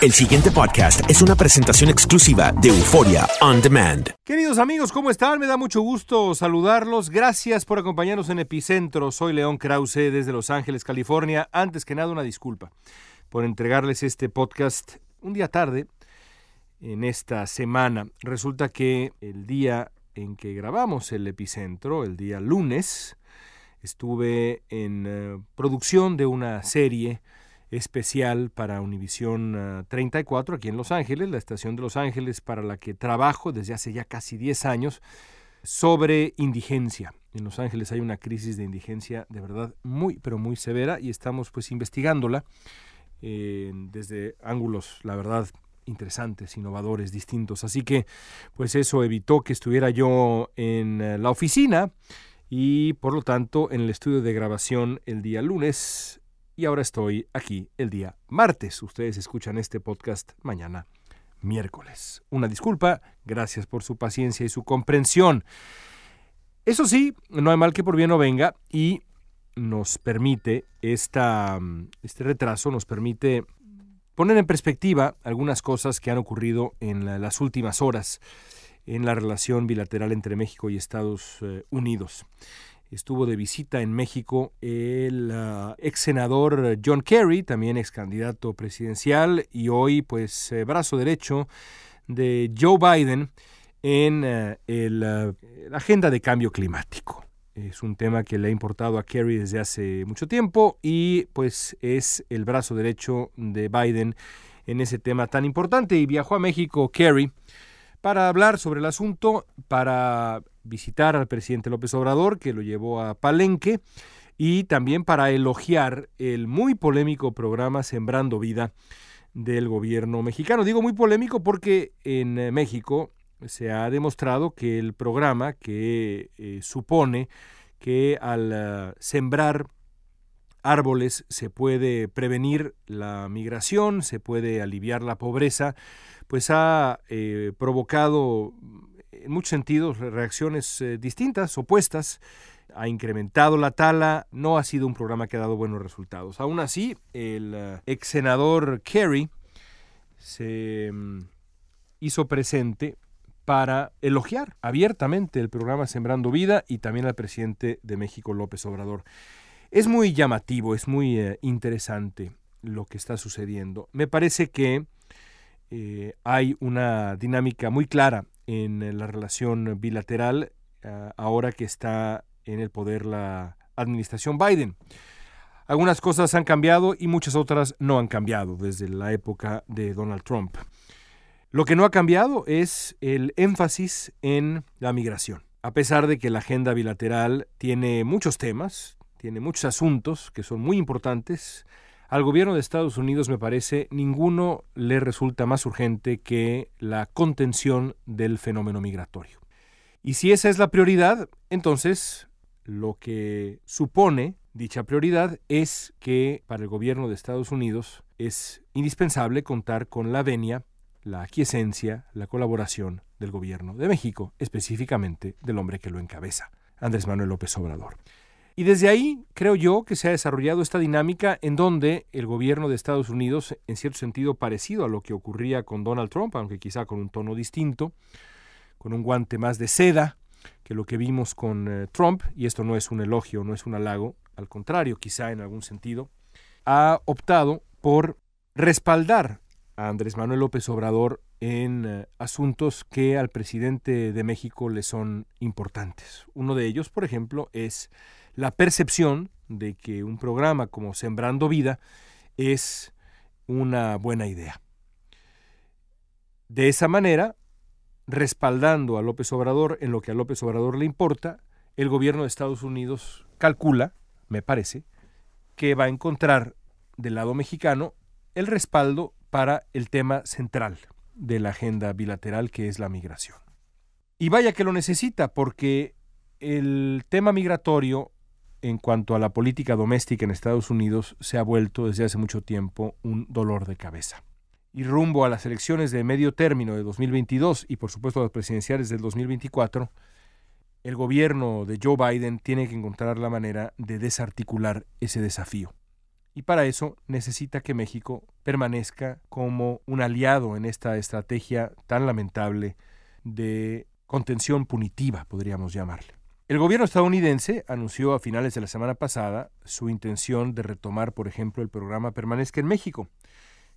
El siguiente podcast es una presentación exclusiva de Euforia On Demand. Queridos amigos, ¿cómo están? Me da mucho gusto saludarlos. Gracias por acompañarnos en Epicentro. Soy León Krause desde Los Ángeles, California. Antes que nada, una disculpa por entregarles este podcast un día tarde en esta semana. Resulta que el día en que grabamos el Epicentro, el día lunes, estuve en eh, producción de una serie especial para Univisión 34 aquí en Los Ángeles, la estación de Los Ángeles para la que trabajo desde hace ya casi 10 años, sobre indigencia. En Los Ángeles hay una crisis de indigencia de verdad muy, pero muy severa y estamos pues investigándola desde ángulos, la verdad, interesantes, innovadores, distintos. Así que pues eso evitó que estuviera yo en eh, la oficina y por lo tanto en el estudio de grabación el día lunes y ahora estoy aquí el día martes. Ustedes escuchan este podcast mañana miércoles. Una disculpa, gracias por su paciencia y su comprensión. Eso sí, no hay mal que por bien no venga y nos permite esta, este retraso, nos permite poner en perspectiva algunas cosas que han ocurrido en las últimas horas en la relación bilateral entre México y Estados eh, Unidos estuvo de visita en México el uh, ex senador John Kerry, también ex candidato presidencial y hoy pues eh, brazo derecho de Joe Biden en el, uh, la agenda de cambio climático. Es un tema que le ha importado a Kerry desde hace mucho tiempo y pues es el brazo derecho de Biden en ese tema tan importante y viajó a México Kerry para hablar sobre el asunto, para visitar al presidente López Obrador, que lo llevó a Palenque, y también para elogiar el muy polémico programa Sembrando Vida del gobierno mexicano. Digo muy polémico porque en eh, México se ha demostrado que el programa que eh, supone que al uh, sembrar árboles se puede prevenir la migración, se puede aliviar la pobreza, pues ha eh, provocado en muchos sentidos reacciones eh, distintas, opuestas, ha incrementado la tala, no ha sido un programa que ha dado buenos resultados. Aún así, el uh, ex senador Kerry se um, hizo presente para elogiar abiertamente el programa Sembrando Vida y también al presidente de México, López Obrador. Es muy llamativo, es muy uh, interesante lo que está sucediendo. Me parece que eh, hay una dinámica muy clara en la relación bilateral uh, ahora que está en el poder la administración Biden. Algunas cosas han cambiado y muchas otras no han cambiado desde la época de Donald Trump. Lo que no ha cambiado es el énfasis en la migración. A pesar de que la agenda bilateral tiene muchos temas, tiene muchos asuntos que son muy importantes, al gobierno de Estados Unidos, me parece, ninguno le resulta más urgente que la contención del fenómeno migratorio. Y si esa es la prioridad, entonces lo que supone dicha prioridad es que para el gobierno de Estados Unidos es indispensable contar con la venia, la aquiescencia, la colaboración del gobierno de México, específicamente del hombre que lo encabeza, Andrés Manuel López Obrador. Y desde ahí creo yo que se ha desarrollado esta dinámica en donde el gobierno de Estados Unidos, en cierto sentido parecido a lo que ocurría con Donald Trump, aunque quizá con un tono distinto, con un guante más de seda que lo que vimos con eh, Trump, y esto no es un elogio, no es un halago, al contrario, quizá en algún sentido, ha optado por respaldar a Andrés Manuel López Obrador en eh, asuntos que al presidente de México le son importantes. Uno de ellos, por ejemplo, es la percepción de que un programa como Sembrando Vida es una buena idea. De esa manera, respaldando a López Obrador en lo que a López Obrador le importa, el gobierno de Estados Unidos calcula, me parece, que va a encontrar del lado mexicano el respaldo para el tema central de la agenda bilateral que es la migración. Y vaya que lo necesita porque el tema migratorio en cuanto a la política doméstica en Estados Unidos se ha vuelto desde hace mucho tiempo un dolor de cabeza. Y rumbo a las elecciones de medio término de 2022 y por supuesto a las presidenciales del 2024, el gobierno de Joe Biden tiene que encontrar la manera de desarticular ese desafío. Y para eso necesita que México permanezca como un aliado en esta estrategia tan lamentable de contención punitiva, podríamos llamarle. El gobierno estadounidense anunció a finales de la semana pasada su intención de retomar, por ejemplo, el programa Permanezca en México,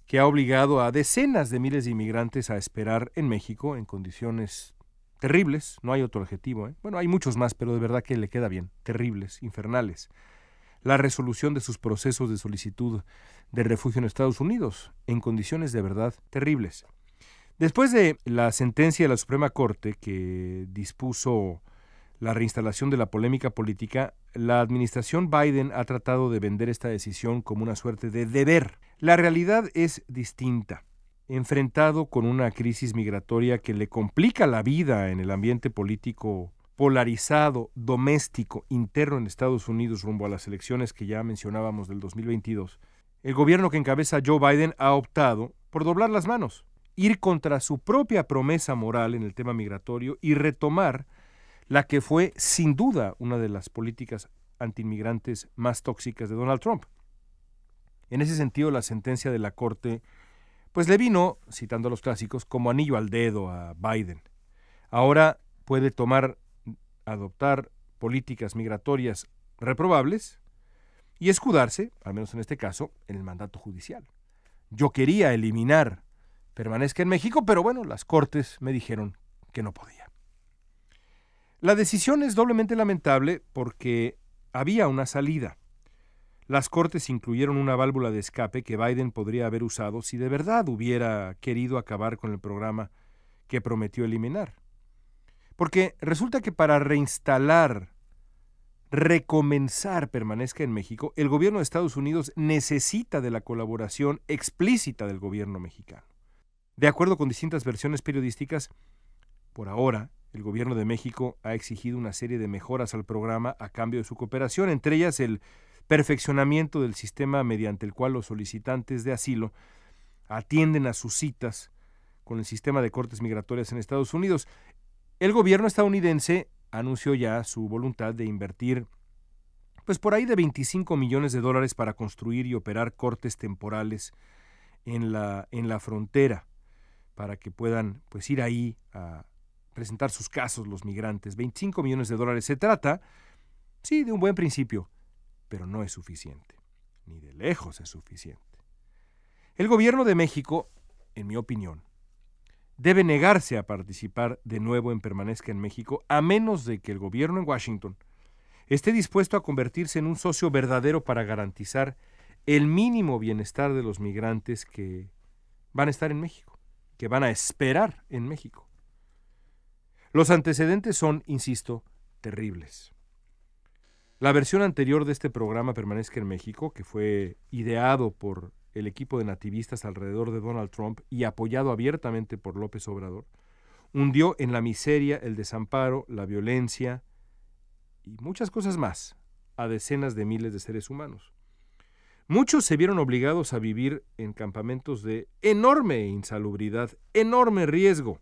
que ha obligado a decenas de miles de inmigrantes a esperar en México en condiciones terribles, no hay otro adjetivo, ¿eh? bueno, hay muchos más, pero de verdad que le queda bien, terribles, infernales, la resolución de sus procesos de solicitud de refugio en Estados Unidos, en condiciones de verdad terribles. Después de la sentencia de la Suprema Corte que dispuso la reinstalación de la polémica política, la administración Biden ha tratado de vender esta decisión como una suerte de deber. La realidad es distinta. Enfrentado con una crisis migratoria que le complica la vida en el ambiente político polarizado, doméstico, interno en Estados Unidos rumbo a las elecciones que ya mencionábamos del 2022, el gobierno que encabeza Joe Biden ha optado por doblar las manos, ir contra su propia promesa moral en el tema migratorio y retomar la que fue sin duda una de las políticas antiinmigrantes más tóxicas de Donald Trump. En ese sentido, la sentencia de la Corte pues le vino, citando a los clásicos, como anillo al dedo a Biden. Ahora puede tomar, adoptar políticas migratorias reprobables y escudarse, al menos en este caso, en el mandato judicial. Yo quería eliminar permanezca en México, pero bueno, las cortes me dijeron que no podía. La decisión es doblemente lamentable porque había una salida. Las Cortes incluyeron una válvula de escape que Biden podría haber usado si de verdad hubiera querido acabar con el programa que prometió eliminar. Porque resulta que para reinstalar, recomenzar permanezca en México, el gobierno de Estados Unidos necesita de la colaboración explícita del gobierno mexicano. De acuerdo con distintas versiones periodísticas, por ahora, el gobierno de México ha exigido una serie de mejoras al programa a cambio de su cooperación, entre ellas el perfeccionamiento del sistema mediante el cual los solicitantes de asilo atienden a sus citas con el sistema de cortes migratorias en Estados Unidos. El gobierno estadounidense anunció ya su voluntad de invertir pues por ahí de 25 millones de dólares para construir y operar cortes temporales en la, en la frontera para que puedan pues ir ahí a presentar sus casos los migrantes. 25 millones de dólares. Se trata, sí, de un buen principio, pero no es suficiente. Ni de lejos es suficiente. El gobierno de México, en mi opinión, debe negarse a participar de nuevo en Permanezca en México a menos de que el gobierno en Washington esté dispuesto a convertirse en un socio verdadero para garantizar el mínimo bienestar de los migrantes que van a estar en México, que van a esperar en México. Los antecedentes son, insisto, terribles. La versión anterior de este programa Permanezca en México, que fue ideado por el equipo de nativistas alrededor de Donald Trump y apoyado abiertamente por López Obrador, hundió en la miseria, el desamparo, la violencia y muchas cosas más a decenas de miles de seres humanos. Muchos se vieron obligados a vivir en campamentos de enorme insalubridad, enorme riesgo.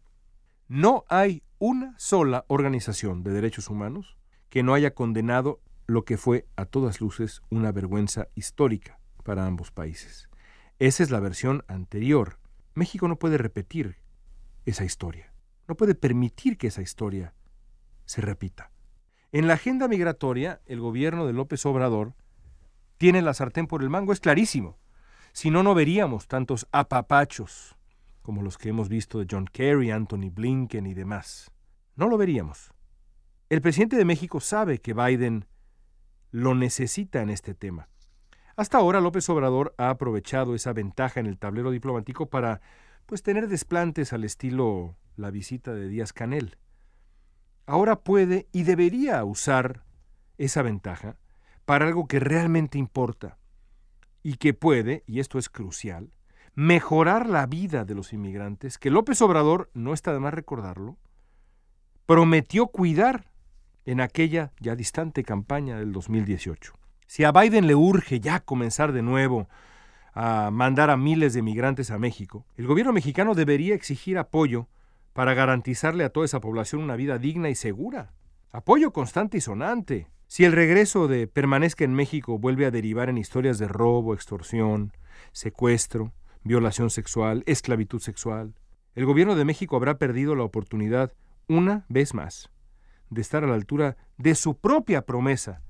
No hay una sola organización de derechos humanos que no haya condenado lo que fue a todas luces una vergüenza histórica para ambos países. Esa es la versión anterior. México no puede repetir esa historia. No puede permitir que esa historia se repita. En la agenda migratoria, el gobierno de López Obrador tiene la sartén por el mango, es clarísimo. Si no, no veríamos tantos apapachos como los que hemos visto de John Kerry, Anthony Blinken y demás. No lo veríamos. El presidente de México sabe que Biden lo necesita en este tema. Hasta ahora López Obrador ha aprovechado esa ventaja en el tablero diplomático para pues tener desplantes al estilo la visita de Díaz Canel. Ahora puede y debería usar esa ventaja para algo que realmente importa y que puede, y esto es crucial, mejorar la vida de los inmigrantes, que López Obrador, no está de más recordarlo, prometió cuidar en aquella ya distante campaña del 2018. Si a Biden le urge ya comenzar de nuevo a mandar a miles de migrantes a México, el gobierno mexicano debería exigir apoyo para garantizarle a toda esa población una vida digna y segura. Apoyo constante y sonante. Si el regreso de permanezca en México vuelve a derivar en historias de robo, extorsión, secuestro, violación sexual, esclavitud sexual, el gobierno de México habrá perdido la oportunidad, una vez más, de estar a la altura de su propia promesa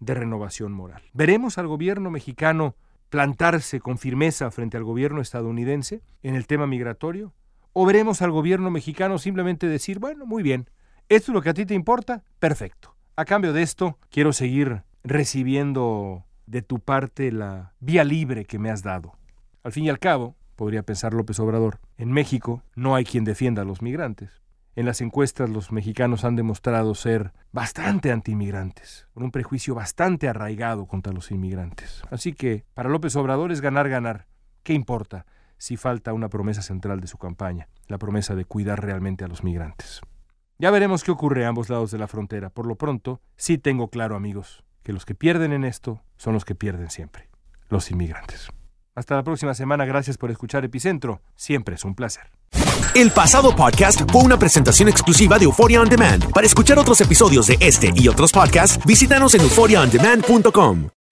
de renovación moral. ¿Veremos al gobierno mexicano plantarse con firmeza frente al gobierno estadounidense en el tema migratorio? ¿O veremos al gobierno mexicano simplemente decir, bueno, muy bien, esto es lo que a ti te importa? Perfecto. A cambio de esto, quiero seguir recibiendo de tu parte la vía libre que me has dado. Al fin y al cabo, podría pensar López Obrador, en México no hay quien defienda a los migrantes. En las encuestas los mexicanos han demostrado ser bastante antiinmigrantes, con un prejuicio bastante arraigado contra los inmigrantes. Así que para López Obrador es ganar, ganar. ¿Qué importa si falta una promesa central de su campaña, la promesa de cuidar realmente a los migrantes? Ya veremos qué ocurre a ambos lados de la frontera. Por lo pronto, sí tengo claro, amigos, que los que pierden en esto son los que pierden siempre, los inmigrantes. Hasta la próxima semana, gracias por escuchar Epicentro. Siempre es un placer. El pasado podcast fue una presentación exclusiva de Euphoria On Demand. Para escuchar otros episodios de este y otros podcasts, visítanos en euphoriaondemand.com.